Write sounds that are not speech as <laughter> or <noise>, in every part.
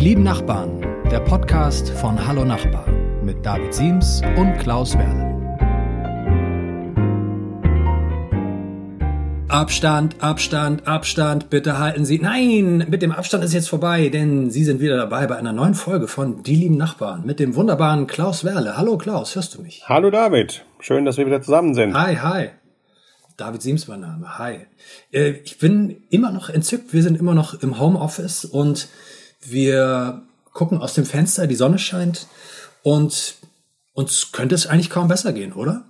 Die lieben Nachbarn, der Podcast von Hallo Nachbar mit David Siems und Klaus Werle. Abstand, Abstand, Abstand, bitte halten Sie. Nein, mit dem Abstand ist jetzt vorbei, denn Sie sind wieder dabei bei einer neuen Folge von Die lieben Nachbarn mit dem wunderbaren Klaus Werle. Hallo Klaus, hörst du mich? Hallo David, schön, dass wir wieder zusammen sind. Hi, hi. David Siems mein Name. Hi. Äh, ich bin immer noch entzückt. Wir sind immer noch im Homeoffice und wir gucken aus dem Fenster, die Sonne scheint und uns könnte es eigentlich kaum besser gehen, oder?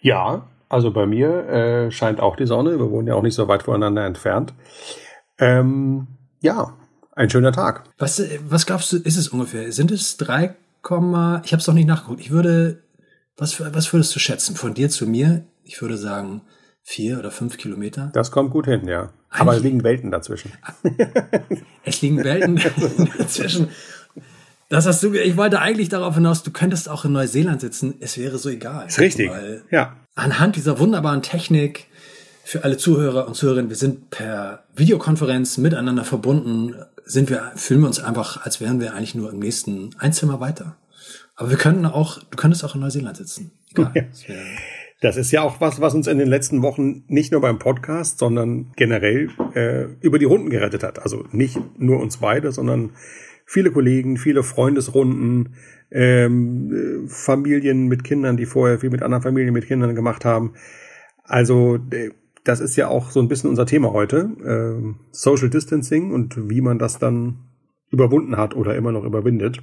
Ja, also bei mir äh, scheint auch die Sonne. Wir wohnen ja auch nicht so weit voneinander entfernt. Ähm, ja, ein schöner Tag. Was, was glaubst du, ist es ungefähr? Sind es 3, ich habe es noch nicht nachgeguckt. Ich würde, was, was würdest du schätzen von dir zu mir? Ich würde sagen vier oder fünf Kilometer. Das kommt gut hin, ja. Aber <laughs> es liegen Welten dazwischen. es <laughs> liegen Welten dazwischen. Das hast du, ich wollte eigentlich darauf hinaus, du könntest auch in Neuseeland sitzen, es wäre so egal. Ist richtig. ja. Anhand dieser wunderbaren Technik für alle Zuhörer und Zuhörerinnen, wir sind per Videokonferenz miteinander verbunden, sind wir, fühlen wir uns einfach, als wären wir eigentlich nur im nächsten Einzimmer weiter. Aber wir könnten auch, du könntest auch in Neuseeland sitzen. Egal. Ja. Das ist ja auch was, was uns in den letzten Wochen nicht nur beim Podcast, sondern generell äh, über die Runden gerettet hat. Also nicht nur uns beide, sondern viele Kollegen, viele Freundesrunden, ähm, Familien mit Kindern, die vorher viel mit anderen Familien mit Kindern gemacht haben. Also äh, das ist ja auch so ein bisschen unser Thema heute, äh, Social Distancing und wie man das dann überwunden hat oder immer noch überwindet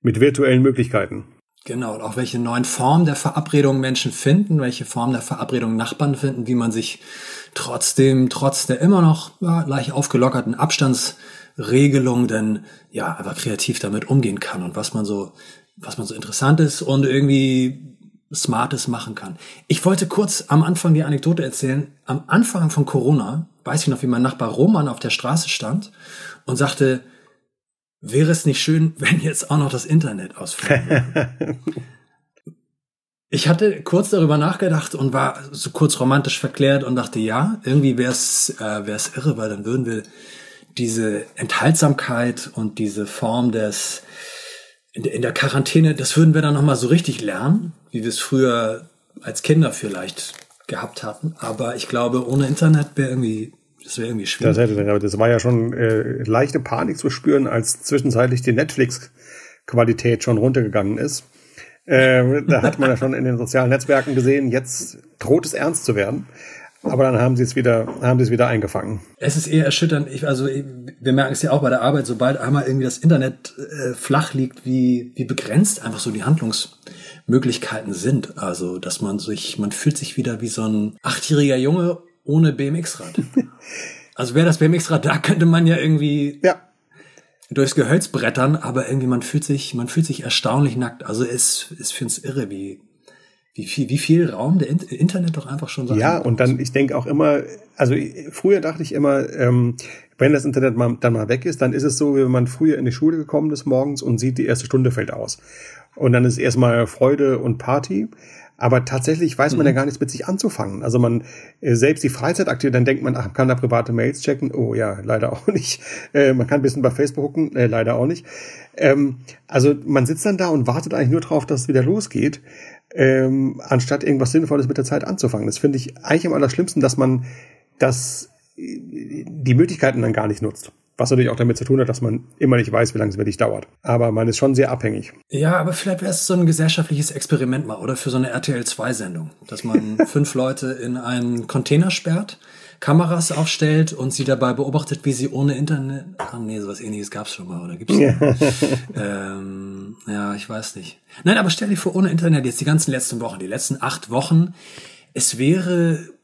mit virtuellen Möglichkeiten. Genau, und auch welche neuen Formen der Verabredung Menschen finden, welche Formen der Verabredung Nachbarn finden, wie man sich trotzdem, trotz der immer noch ja, leicht aufgelockerten Abstandsregelung denn ja einfach kreativ damit umgehen kann und was man so, was man so interessant ist und irgendwie Smartes machen kann. Ich wollte kurz am Anfang die Anekdote erzählen. Am Anfang von Corona weiß ich noch, wie mein Nachbar Roman auf der Straße stand und sagte, wäre es nicht schön, wenn jetzt auch noch das Internet ausfällt? <laughs> ich hatte kurz darüber nachgedacht und war so kurz romantisch verklärt und dachte, ja, irgendwie wäre es äh, wär's irre, weil dann würden wir diese Enthaltsamkeit und diese Form des in der Quarantäne, das würden wir dann nochmal so richtig lernen, wie wir es früher als Kinder vielleicht gehabt hatten. Aber ich glaube, ohne Internet wäre irgendwie das wäre irgendwie schwierig. Das, hätte, das war ja schon äh, leichte Panik zu spüren, als zwischenzeitlich die Netflix-Qualität schon runtergegangen ist. Äh, da hat man ja schon in den sozialen Netzwerken gesehen, jetzt droht es ernst zu werden. Aber dann haben sie es wieder, haben sie es wieder eingefangen. Es ist eher erschütternd. Ich, also wir merken es ja auch bei der Arbeit, sobald einmal irgendwie das Internet äh, flach liegt, wie, wie begrenzt einfach so die Handlungsmöglichkeiten sind. Also, dass man sich, man fühlt sich wieder wie so ein achtjähriger Junge ohne BMX-Rad. <laughs> also wäre das BMX-Rad da, könnte man ja irgendwie ja. durchs Gehölz brettern, aber irgendwie man fühlt sich, man fühlt sich erstaunlich nackt. Also es ist für uns irre, wie, wie viel, wie viel Raum der Internet doch einfach schon so Ja, und dann, ich denke auch immer, also früher dachte ich immer, ähm, wenn das Internet mal, dann mal weg ist, dann ist es so, wie wenn man früher in die Schule gekommen ist morgens und sieht, die erste Stunde fällt aus. Und dann ist erstmal Freude und Party. Aber tatsächlich weiß man mhm. ja gar nichts mit sich anzufangen. Also man äh, selbst die Freizeitaktive, dann denkt man, ach, kann da private Mails checken? Oh ja, leider auch <laughs> nicht. Äh, man kann ein bisschen bei Facebook gucken, äh, leider auch nicht. Ähm, also man sitzt dann da und wartet eigentlich nur drauf, dass es wieder losgeht, ähm, anstatt irgendwas Sinnvolles mit der Zeit anzufangen. Das finde ich eigentlich am allerschlimmsten, dass man das äh, die Möglichkeiten dann gar nicht nutzt. Was natürlich auch damit zu tun hat, dass man immer nicht weiß, wie lange es wirklich dauert. Aber man ist schon sehr abhängig. Ja, aber vielleicht wäre es so ein gesellschaftliches Experiment mal, oder für so eine RTL-2-Sendung, dass man <laughs> fünf Leute in einen Container sperrt, Kameras aufstellt und sie dabei beobachtet, wie sie ohne Internet. Ach nee, sowas ähnliches gab's schon mal, oder gibt's ja. ähm, ja, ich weiß nicht. Nein, aber stell dir vor, ohne Internet jetzt die ganzen letzten Wochen, die letzten acht Wochen, es wäre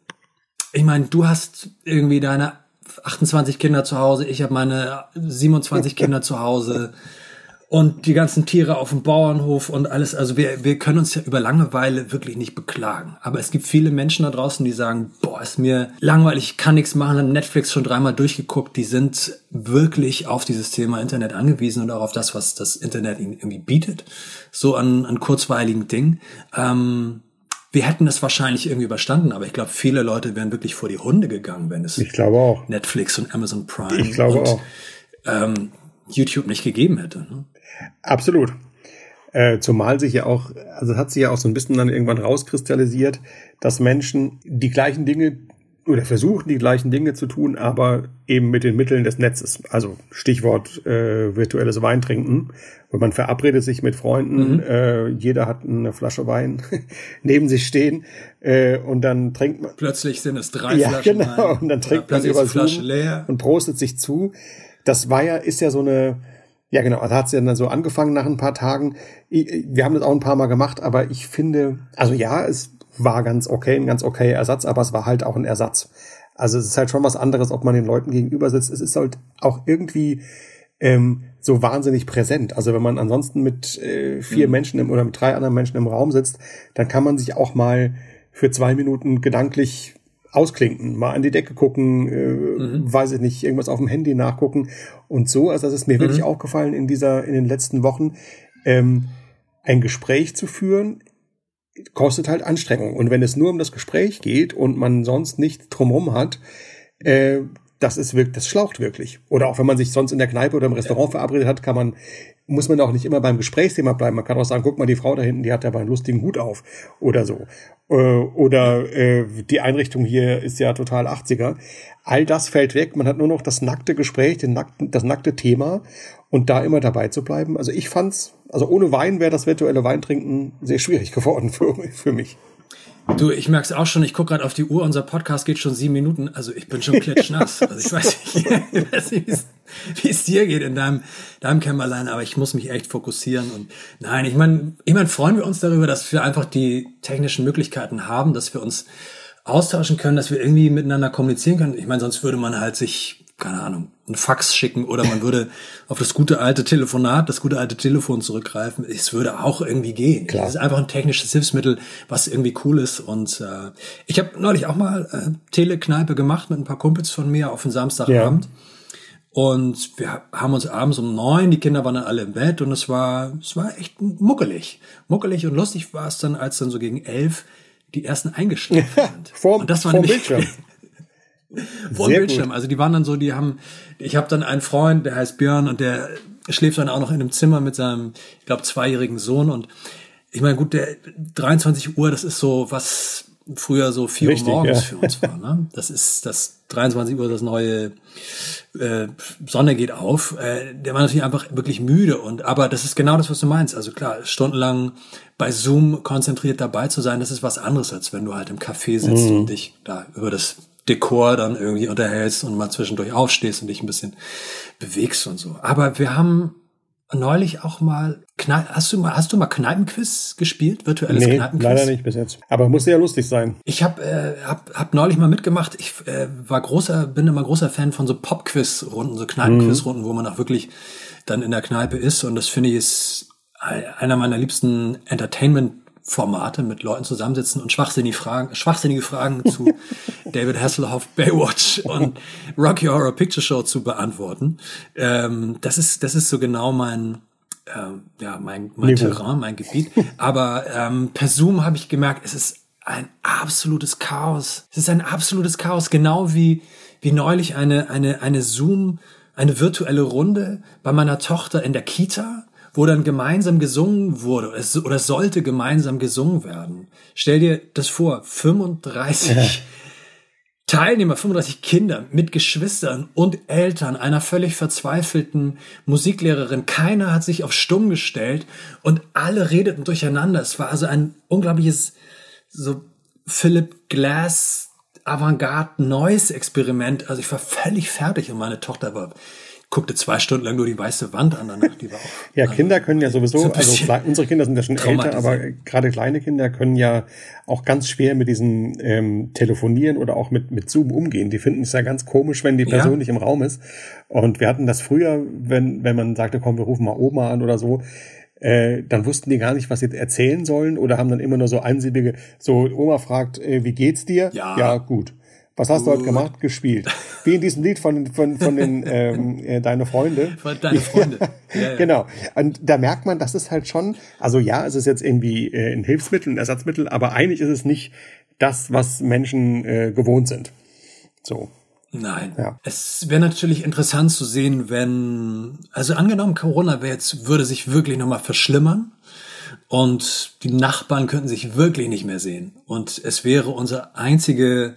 ich meine, du hast irgendwie deine 28 Kinder zu Hause, ich habe meine 27 Kinder zu Hause und die ganzen Tiere auf dem Bauernhof und alles. Also wir, wir können uns ja über Langeweile wirklich nicht beklagen. Aber es gibt viele Menschen da draußen, die sagen, boah, ist mir langweilig, ich kann nichts machen, haben Netflix schon dreimal durchgeguckt. Die sind wirklich auf dieses Thema Internet angewiesen und auch auf das, was das Internet ihnen irgendwie bietet. So an, an kurzweiligen Dingen. Ähm, wir hätten es wahrscheinlich irgendwie überstanden, aber ich glaube, viele Leute wären wirklich vor die Hunde gegangen, wenn es ich glaube auch. Netflix und Amazon Prime ich glaube und, auch. Ähm, YouTube nicht gegeben hätte. Ne? Absolut. Äh, zumal sich ja auch, also hat sich ja auch so ein bisschen dann irgendwann rauskristallisiert, dass Menschen die gleichen Dinge oder versuchen die gleichen Dinge zu tun, aber eben mit den Mitteln des Netzes. Also Stichwort äh, virtuelles Weintrinken. Wenn man verabredet sich mit Freunden, mhm. äh, jeder hat eine Flasche Wein <laughs> neben sich stehen äh, und dann trinkt man. Plötzlich sind es drei ja, Flaschen genau. Wein. Und dann trinkt man über Zoom leer. und prostet sich zu. Das war ja, ist ja so eine, ja genau, da hat es ja dann so angefangen nach ein paar Tagen. Wir haben das auch ein paar Mal gemacht, aber ich finde, also ja, es war ganz okay, ein ganz okay Ersatz, aber es war halt auch ein Ersatz. Also es ist halt schon was anderes, ob man den Leuten gegenüber sitzt. Es ist halt auch irgendwie ähm, so wahnsinnig präsent. Also wenn man ansonsten mit äh, vier mhm. Menschen im, oder mit drei anderen Menschen im Raum sitzt, dann kann man sich auch mal für zwei Minuten gedanklich ausklinken, mal an die Decke gucken, äh, mhm. weiß ich nicht, irgendwas auf dem Handy nachgucken und so. Also das ist mir mhm. wirklich aufgefallen in dieser, in den letzten Wochen, ähm, ein Gespräch zu führen, kostet halt Anstrengung. Und wenn es nur um das Gespräch geht und man sonst nicht drumherum hat, äh, das ist wirklich, das schlaucht wirklich. Oder auch wenn man sich sonst in der Kneipe oder im Restaurant verabredet hat, kann man, muss man auch nicht immer beim Gesprächsthema bleiben. Man kann auch sagen, guck mal, die Frau da hinten, die hat ja aber einen lustigen Hut auf oder so. Äh, oder äh, die Einrichtung hier ist ja total 80er. All das fällt weg. Man hat nur noch das nackte Gespräch, den nackten, das nackte Thema und da immer dabei zu bleiben. Also ich fand's, also ohne Wein wäre das virtuelle Weintrinken sehr schwierig geworden für, für mich. Du, ich merk's auch schon, ich gucke gerade auf die Uhr, unser Podcast geht schon sieben Minuten, also ich bin schon klitschnass. <laughs> Also ich weiß nicht, <laughs> ich weiß nicht wie es dir geht in deinem, deinem Kämmerlein, aber ich muss mich echt fokussieren und nein, ich meine, ich mein, freuen wir uns darüber, dass wir einfach die technischen Möglichkeiten haben, dass wir uns austauschen können, dass wir irgendwie miteinander kommunizieren können. Ich meine, sonst würde man halt sich keine Ahnung, ein Fax schicken oder man würde auf das gute alte Telefonat, das gute alte Telefon zurückgreifen. Es würde auch irgendwie gehen. Klar. Es ist einfach ein technisches Hilfsmittel, was irgendwie cool ist. Und äh, ich habe neulich auch mal äh, Telekneipe gemacht mit ein paar Kumpels von mir auf den Samstagabend. Ja. Und wir haben uns abends um neun, die Kinder waren dann alle im Bett und es war, es war echt muckelig. Muckelig und lustig war es dann, als dann so gegen elf die ersten eingeschlafen sind. vor, und das war nämlich, Bildschirm. <laughs> Vor dem Bildschirm. Gut. Also die waren dann so, die haben, ich habe dann einen Freund, der heißt Björn und der schläft dann auch noch in einem Zimmer mit seinem, ich glaube, zweijährigen Sohn und ich meine, gut, der 23 Uhr, das ist so, was früher so 4 Richtig, Uhr morgens ja. für uns war. Ne? Das ist das 23 Uhr, das neue äh, Sonne geht auf. Äh, der war natürlich einfach wirklich müde und aber das ist genau das, was du meinst. Also klar, stundenlang bei Zoom konzentriert dabei zu sein, das ist was anderes, als wenn du halt im Café sitzt mhm. und dich da über das Dekor dann irgendwie unterhältst und mal zwischendurch aufstehst und dich ein bisschen bewegst und so. Aber wir haben neulich auch mal Knall hast du mal hast du mal Kneipenquiz gespielt? Virtuelles nee, Kneipenquiz? leider nicht bis jetzt. Aber muss ja lustig sein. Ich habe äh, hab, hab neulich mal mitgemacht. Ich äh, war großer bin immer großer Fan von so Popquiz Runden so Kneipenquiz Runden mhm. wo man auch wirklich dann in der Kneipe ist. Und das finde ich ist einer meiner liebsten Entertainment Formate mit Leuten zusammensitzen und schwachsinnige Fragen, schwachsinnige Fragen <laughs> zu David Hasselhoff, Baywatch und Rocky Horror Picture Show zu beantworten. Ähm, das ist, das ist so genau mein, ähm, ja, mein, mein Terrain, mein Gebiet. Aber ähm, per Zoom habe ich gemerkt, es ist ein absolutes Chaos. Es ist ein absolutes Chaos, genau wie, wie neulich eine, eine, eine Zoom, eine virtuelle Runde bei meiner Tochter in der Kita wo dann gemeinsam gesungen wurde es, oder es sollte gemeinsam gesungen werden. Stell dir das vor, 35 ja. Teilnehmer, 35 Kinder mit Geschwistern und Eltern einer völlig verzweifelten Musiklehrerin. Keiner hat sich auf stumm gestellt und alle redeten durcheinander. Es war also ein unglaubliches so Philip Glass Avantgarde Noise Experiment. Also ich war völlig fertig und meine Tochter war guckte zwei Stunden lang nur die weiße Wand an. Danach, die war auch, <laughs> ja, Kinder können ja sowieso, so also unsere Kinder sind ja schon älter, aber gerade kleine Kinder können ja auch ganz schwer mit diesen ähm, Telefonieren oder auch mit, mit Zoom umgehen. Die finden es ja ganz komisch, wenn die Person ja. nicht im Raum ist. Und wir hatten das früher, wenn, wenn man sagte, komm, wir rufen mal Oma an oder so, äh, dann wussten die gar nicht, was sie erzählen sollen oder haben dann immer nur so einsilbige, so Oma fragt, äh, wie geht's dir? Ja, ja gut. Was hast du heute gemacht? Gespielt. Wie in diesem Lied von, von, von den <laughs> ähm, äh, Deine Freunde. Von Deine Freunde. Ja, ja. Genau. Und da merkt man, das ist halt schon, also ja, es ist jetzt irgendwie äh, ein Hilfsmittel, ein Ersatzmittel, aber eigentlich ist es nicht das, was Menschen äh, gewohnt sind. So. Nein. Ja. Es wäre natürlich interessant zu sehen, wenn, also angenommen, Corona wäre jetzt, würde sich wirklich nochmal verschlimmern und die Nachbarn könnten sich wirklich nicht mehr sehen. Und es wäre unsere einzige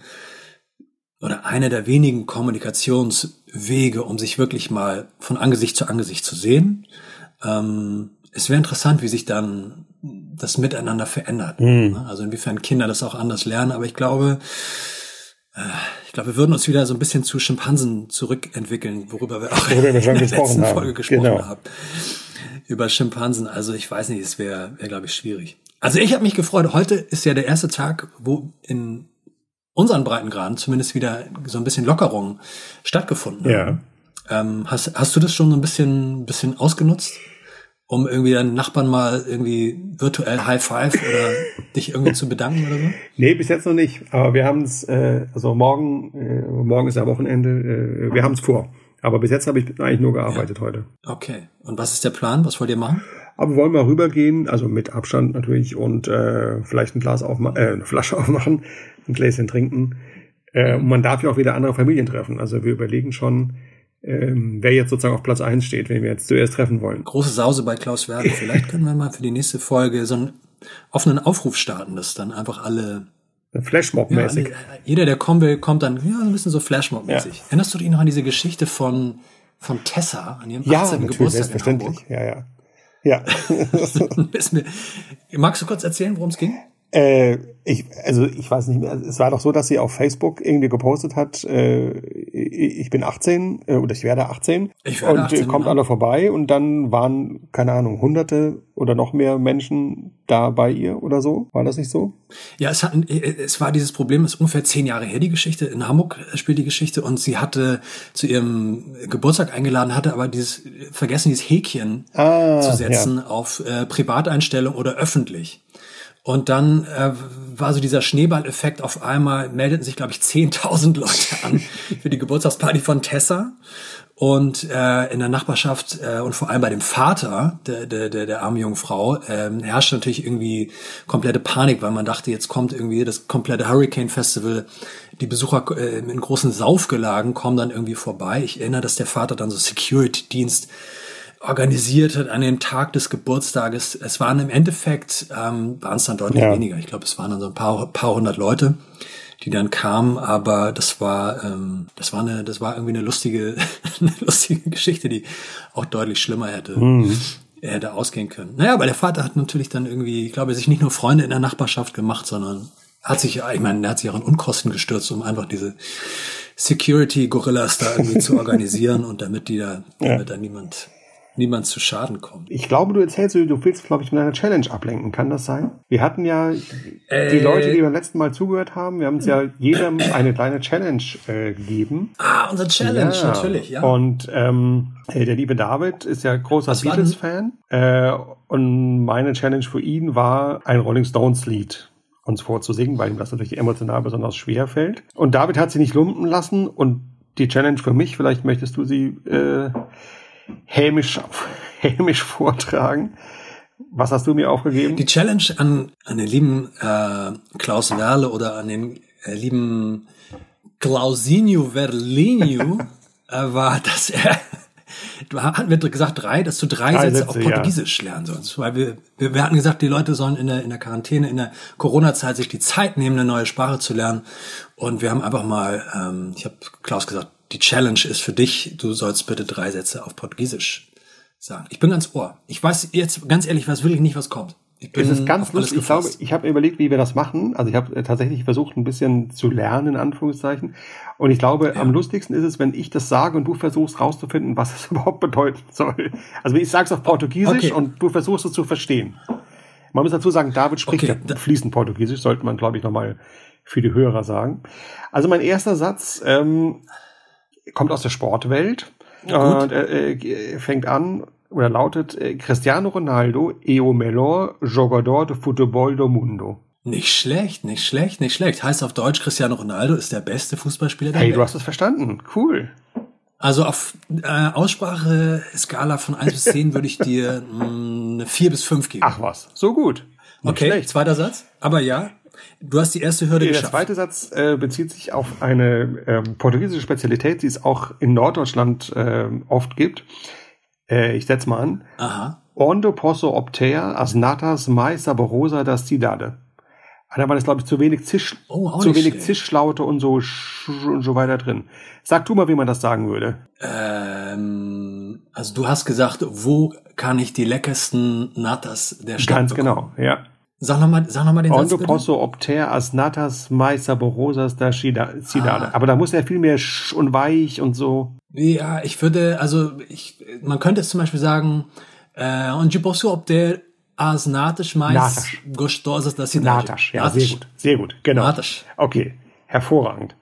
oder eine der wenigen Kommunikationswege, um sich wirklich mal von Angesicht zu Angesicht zu sehen. Ähm, es wäre interessant, wie sich dann das Miteinander verändert. Mhm. Also inwiefern Kinder das auch anders lernen. Aber ich glaube, äh, ich glaube, wir würden uns wieder so ein bisschen zu Schimpansen zurückentwickeln, worüber wir auch worüber in der letzten haben. Folge gesprochen genau. haben. Über Schimpansen. Also ich weiß nicht, es wäre, wär, glaube ich, schwierig. Also ich habe mich gefreut. Heute ist ja der erste Tag, wo in unseren Breitengraden zumindest wieder so ein bisschen Lockerung stattgefunden Ja. Ähm, hast, hast du das schon so ein bisschen, bisschen ausgenutzt? um irgendwie deinen Nachbarn mal irgendwie virtuell High Five oder dich irgendwie zu bedanken oder so? Nee, bis jetzt noch nicht. Aber wir haben es, äh, also morgen, äh, morgen ist ja Wochenende, äh, wir haben es vor. Aber bis jetzt habe ich eigentlich nur gearbeitet ja. heute. Okay. Und was ist der Plan? Was wollt ihr machen? Aber wir wollen mal rübergehen, also mit Abstand natürlich und äh, vielleicht ein Glas aufmachen, äh, eine Flasche <laughs> aufmachen, ein Gläschen trinken. Äh, und man darf ja auch wieder andere Familien treffen. Also wir überlegen schon, ähm, wer jetzt sozusagen auf Platz eins steht, wenn wir jetzt zuerst treffen wollen. Große Sause bei Klaus Werder. <laughs> Vielleicht können wir mal für die nächste Folge so einen offenen Aufruf starten, dass dann einfach alle Flashmob-mäßig. Ja, jeder, der kommen will, kommt dann ja, so ein bisschen so Flashmob-mäßig. Ja. Erinnerst du dich noch an diese Geschichte von, von Tessa, an ihrem 18. Ja, Geburtstag selbstverständlich. in Hamburg? Ja, ja. Ja. <laughs> Magst du kurz erzählen, worum es ging? Äh, ich, also ich weiß nicht mehr. Es war doch so, dass sie auf Facebook irgendwie gepostet hat, äh, ich bin 18 äh, oder ich werde 18 ich werde und 18, äh, kommt ja. alle vorbei und dann waren keine Ahnung hunderte oder noch mehr Menschen da bei ihr oder so. War das nicht so? Ja, es, hat, es war dieses Problem, es ist ungefähr zehn Jahre her die Geschichte. In Hamburg spielt die Geschichte und sie hatte zu ihrem Geburtstag eingeladen, hatte aber dieses vergessen, dieses Häkchen ah, zu setzen ja. auf äh, Privateinstellung oder öffentlich. Und dann äh, war so dieser Schneeballeffekt. Auf einmal meldeten sich, glaube ich, 10.000 <laughs> Leute an für die Geburtstagsparty von Tessa. Und äh, in der Nachbarschaft äh, und vor allem bei dem Vater der, der, der, der armen jungen Frau äh, herrschte natürlich irgendwie komplette Panik, weil man dachte, jetzt kommt irgendwie das komplette Hurricane Festival. Die Besucher äh, in großen Saufgelagen kommen dann irgendwie vorbei. Ich erinnere, dass der Vater dann so Security-Dienst organisiert hat an dem Tag des Geburtstages. Es waren im Endeffekt, ähm, waren es dann deutlich ja. weniger. Ich glaube, es waren dann so ein paar, paar hundert Leute, die dann kamen, aber das war, ähm, das war eine, das war irgendwie eine lustige, <laughs> eine lustige Geschichte, die auch deutlich schlimmer hätte. Mhm. hätte ausgehen können. Naja, aber der Vater hat natürlich dann irgendwie, ich glaube, sich nicht nur Freunde in der Nachbarschaft gemacht, sondern hat sich, ich meine, er hat sich auch in Unkosten gestürzt, um einfach diese Security-Gorillas da irgendwie zu <laughs> organisieren und damit die da, damit ja. da niemand niemand zu Schaden kommt. Ich glaube, du erzählst, du willst, glaube ich, mit einer Challenge ablenken. Kann das sein? Wir hatten ja äh, die Leute, die beim letzten Mal zugehört haben, wir haben uns ja jedem eine kleine Challenge äh, gegeben. Ah, unsere Challenge, ja. natürlich, ja. Und ähm, der liebe David ist ja großer Beatles-Fan. Äh, und meine Challenge für ihn war ein Rolling Stones-Lied uns vorzusingen, weil ihm das natürlich emotional besonders schwer fällt. Und David hat sie nicht lumpen lassen und die Challenge für mich, vielleicht möchtest du sie äh, hämisch, hämisch vortragen. Was hast du mir aufgegeben? Die Challenge an, an den lieben äh, Klaus Werle oder an den äh, lieben Klausinho Verlinho <laughs> äh, war, dass er du hatten wir gesagt drei, dass du drei, drei Sätze, Sätze, auf Portugiesisch ja. lernen sollst, weil wir, wir, wir hatten gesagt, die Leute sollen in der in der Quarantäne, in der Corona-Zeit sich die Zeit nehmen, eine neue Sprache zu lernen. Und wir haben einfach mal, ähm, ich habe Klaus gesagt, die Challenge ist für dich, du sollst bitte drei Sätze auf Portugiesisch sagen. Ich bin ganz ohr. Ich weiß jetzt ganz ehrlich, was wirklich nicht, was kommt. Ich bin es ist ganz lustig. Ich glaube, ich habe überlegt, wie wir das machen. Also ich habe tatsächlich versucht, ein bisschen zu lernen, in Anführungszeichen. Und ich glaube, ja. am lustigsten ist es, wenn ich das sage und du versuchst rauszufinden, was es <laughs> überhaupt bedeuten soll. Also ich sage es auf Portugiesisch okay. und du versuchst es zu verstehen. Man muss dazu sagen, David spricht okay. ja fließend Portugiesisch, sollte man, glaube ich, nochmal für die Hörer sagen. Also mein erster Satz, ähm, kommt aus der Sportwelt und äh, fängt an oder lautet äh, Cristiano Ronaldo é o melhor jogador de futebol do mundo. Nicht schlecht, nicht schlecht, nicht schlecht. Heißt auf Deutsch, Cristiano Ronaldo ist der beste Fußballspieler der hey, Welt. Hey, du hast es verstanden. Cool. Also auf äh, Aussprache-Skala von 1 bis 10 würde ich dir mh, eine 4 bis 5 geben. Ach was, so gut. Nicht okay, schlecht. zweiter Satz. Aber ja, Du hast die erste Hürde Der geschafft. zweite Satz äh, bezieht sich auf eine ähm, portugiesische Spezialität, die es auch in Norddeutschland äh, oft gibt. Äh, ich setze mal an. Aha. Ondo posso obter as natas mais saborosa da cidade. Da war das, glaube ich, zu wenig Zisch, Oh, zu wenig schlecht. Zischlaute und so und so weiter drin. Sag du mal, wie man das sagen würde. Ähm, also du hast gesagt, wo kann ich die leckersten Natas der Stadt Ganz bekommen? genau, ja. Sag nochmal sag noch mal den Satz Ondo posso obter as natas mais saborosas da cida- cidade. Ah. Aber da muss ja viel mehr sch und weich und so. Ja, ich würde, also ich, man könnte es zum Beispiel sagen, äh, onde posso obter as natas mais Natas. gostosas da cidade. Natas, ja, sehr gut, sehr gut, genau. Natas. Okay, hervorragend.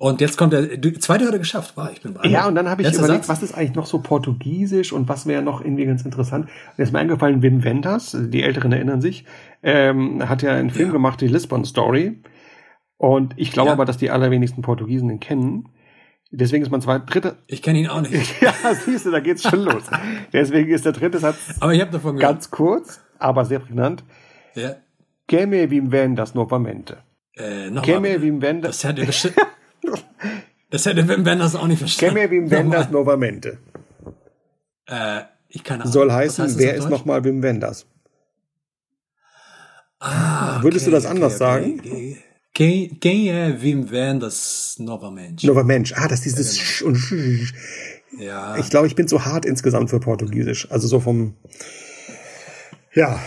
Und jetzt kommt der, zweite Hürde geschafft, war ich bin beeindruckt. Ja, und dann habe ich Letzter überlegt, Satz. was ist eigentlich noch so portugiesisch und was wäre noch irgendwie ganz interessant. Und jetzt ist mir eingefallen, Wim Wenders, die Älteren erinnern sich, ähm, hat ja einen Film Ja. gemacht, die Lisbon Story. Und ich glaube Ja. aber, dass die allerwenigsten Portugiesen den kennen. Deswegen ist mein zweiter, dritter, Ich kenne ihn auch nicht. <laughs> ja, siehst du, da geht's schon los. <laughs> Deswegen ist der dritte Satz Aber ich habe davon gehört. ganz kurz, aber sehr prägnant. Ja. Que me Wim Wenders novamente. Äh, noch Que mal me bitte. Wim Wenders, Das hätte <laughs> bestimmt. Das hätte Wim Wenders auch nicht verstanden. me Wim Wenders novamente. Äh, ich keine Ahnung. Soll heißen, heißt wer ist nochmal Wim Wenders? Ah, Würdest du das anders sagen? okay. Quem, quem é Wim Wenders novamente? Nover Mensch. Ah, das ist dieses Sch und Sch. Ja. Ich glaube, ich bin zu hart insgesamt für Portugiesisch. Also so vom. Ja.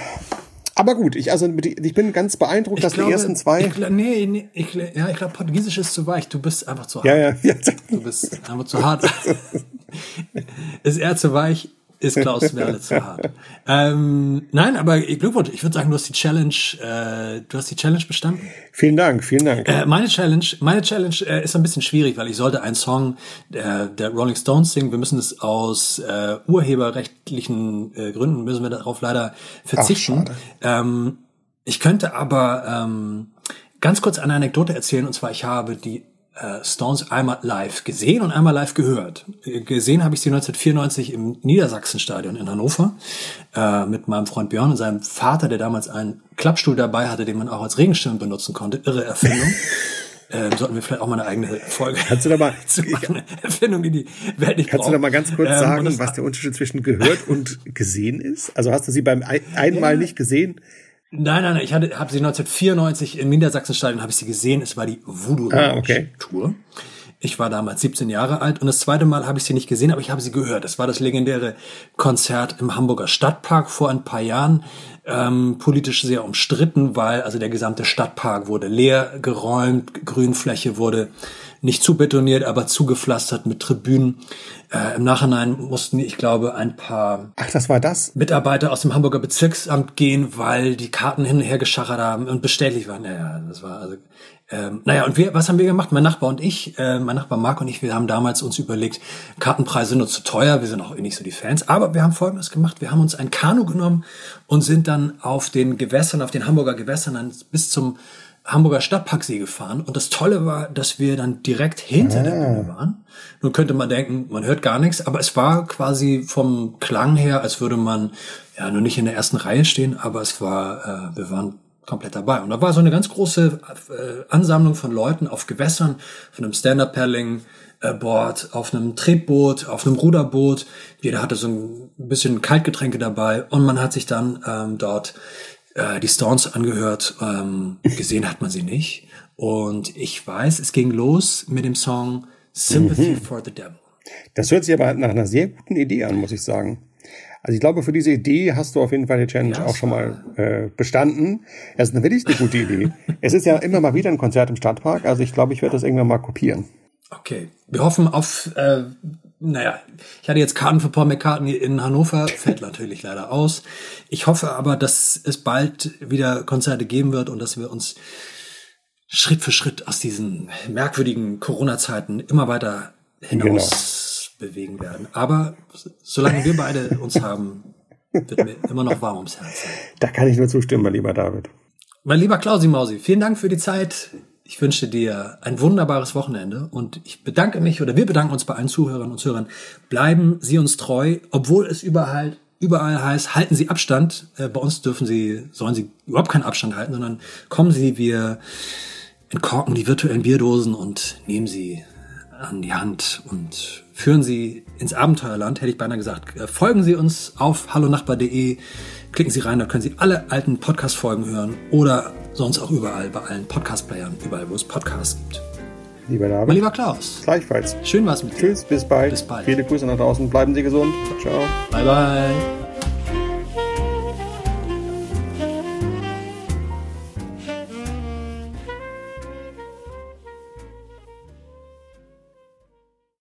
Aber gut, ich, also, ich bin ganz beeindruckt, dass die ersten zwei. Ich, nee, nee, ich, ja, ich glaube, Portugiesisch ist zu weich. Du bist einfach zu hart. ja, <laughs> ja. Du bist einfach zu hart. <laughs> ist er zu weich, ist Klaus Merle zu hart. Ähm, nein, aber Glückwunsch. Ich würde sagen, du hast die Challenge, äh, du hast die Challenge bestanden. Vielen Dank, vielen Dank. Äh, meine Challenge, meine Challenge äh, ist ein bisschen schwierig, weil ich sollte einen Song der, der Rolling Stones singen. Wir müssen es aus äh, urheberrechtlichen äh, Gründen müssen wir darauf leider verzichten. schade. ähm, ich könnte aber ähm, ganz kurz eine Anekdote erzählen und zwar ich habe die äh, Stones einmal live gesehen und einmal live gehört. Äh, Gesehen habe ich sie 1994 im Niedersachsenstadion in Hannover äh, mit meinem Freund Björn und seinem Vater, der damals einen Klappstuhl dabei hatte, den man auch als Regenschirm benutzen konnte. Irre Erfindung. <laughs> ähm, sollten wir vielleicht auch mal eine eigene Folge Kannst du da mal, <laughs> zu machen. Eine Erfindung, die die Welt nicht kannst du braucht. da mal ganz kurz Ähm, sagen, das- was der Unterschied zwischen gehört und gesehen ist? Also hast du sie beim ein einmal Ja. nicht gesehen? Nein, nein, nein, ich habe sie 1994 im Niedersachsenstadion habe ich sie gesehen. Es war die Voodoo Ah, okay. Ich war damals 17 Jahre alt und das zweite Mal habe ich sie nicht gesehen, aber ich habe sie gehört. Das war das legendäre Konzert im Hamburger Stadtpark vor ein paar Jahren. Ähm, politisch sehr umstritten, weil also der gesamte Stadtpark wurde leer geräumt, Grünfläche wurde nicht zubetoniert, aber zugepflastert mit Tribünen. Äh, Im Nachhinein mussten, ich glaube, ein paar Ach, das war das? Mitarbeiter aus dem Hamburger Bezirksamt gehen, weil die Karten hin und her geschachert haben und bestätigt waren. Naja, das war also. Ähm, naja, und wir, was haben wir gemacht? Mein Nachbar und ich, äh, mein Nachbar Marc und ich, wir haben damals uns überlegt, Kartenpreise sind uns zu teuer, wir sind auch eh nicht so die Fans, aber wir haben Folgendes gemacht, wir haben uns ein Kanu genommen und sind dann auf den Gewässern, auf den Hamburger Gewässern dann bis zum Hamburger Stadtparksee gefahren und das Tolle war, dass wir dann direkt hinter der Bühne waren. Nun könnte man denken, man hört gar nichts, aber es war quasi vom Klang her, als würde man ja nur nicht in der ersten Reihe stehen, aber es war, äh, wir waren komplett dabei. Und da war so eine ganz große äh, Ansammlung von Leuten auf Gewässern, von einem Stand-Up-Paddling, äh, Board, auf einem Tretboot, auf einem Ruderboot. Jeder hatte so ein bisschen Kaltgetränke dabei und man hat sich dann ähm, dort äh, die Stones angehört. Ähm, gesehen hat man sie nicht. Und ich weiß, es ging los mit dem Song Sympathy for the Devil. Das hört sich aber nach einer sehr guten Idee an, muss ich sagen. Also ich glaube, für diese Idee hast du auf jeden Fall die Challenge Ja, auch schon mal äh, bestanden. Das ist eine wirklich eine gute Idee. <laughs> es ist ja immer mal wieder ein Konzert im Stadtpark, also ich glaube, ich werde das irgendwann mal kopieren. Okay, wir hoffen auf, äh, naja, ich hatte jetzt Karten für Paul McCartney in Hannover, fällt <laughs> natürlich leider aus. Ich hoffe aber, dass es bald wieder Konzerte geben wird und dass wir uns Schritt für Schritt aus diesen merkwürdigen Corona-Zeiten immer weiter hinaus bewegen werden. Aber solange wir beide uns haben, wird mir immer noch warm ums Herz sein. Da kann ich nur zustimmen, mein lieber David. Mein lieber Klausi Mausi, vielen Dank für die Zeit. Ich wünsche dir ein wunderbares Wochenende und ich bedanke mich oder wir bedanken uns bei allen Zuhörern und Zuhörern. Bleiben Sie uns treu, obwohl es überall überall heißt, halten Sie Abstand. Äh, bei uns dürfen Sie, sollen Sie überhaupt keinen Abstand halten, sondern kommen Sie, wir entkorken die virtuellen Bierdosen und nehmen sie an die Hand und führen Sie ins Abenteuerland, hätte ich beinahe gesagt. Äh, folgen Sie uns auf hallonachbar.de, klicken Sie rein, da können Sie alle alten Podcast-Folgen hören oder sonst auch überall bei allen Podcast-Playern, überall, wo es Podcasts gibt. Lieber David. Mein lieber Klaus. Gleichfalls. Schön war's mit dir. Tschüss, bis bald. Bis bald. Viele Grüße nach draußen. Bleiben Sie gesund. Ciao. Bye, bye.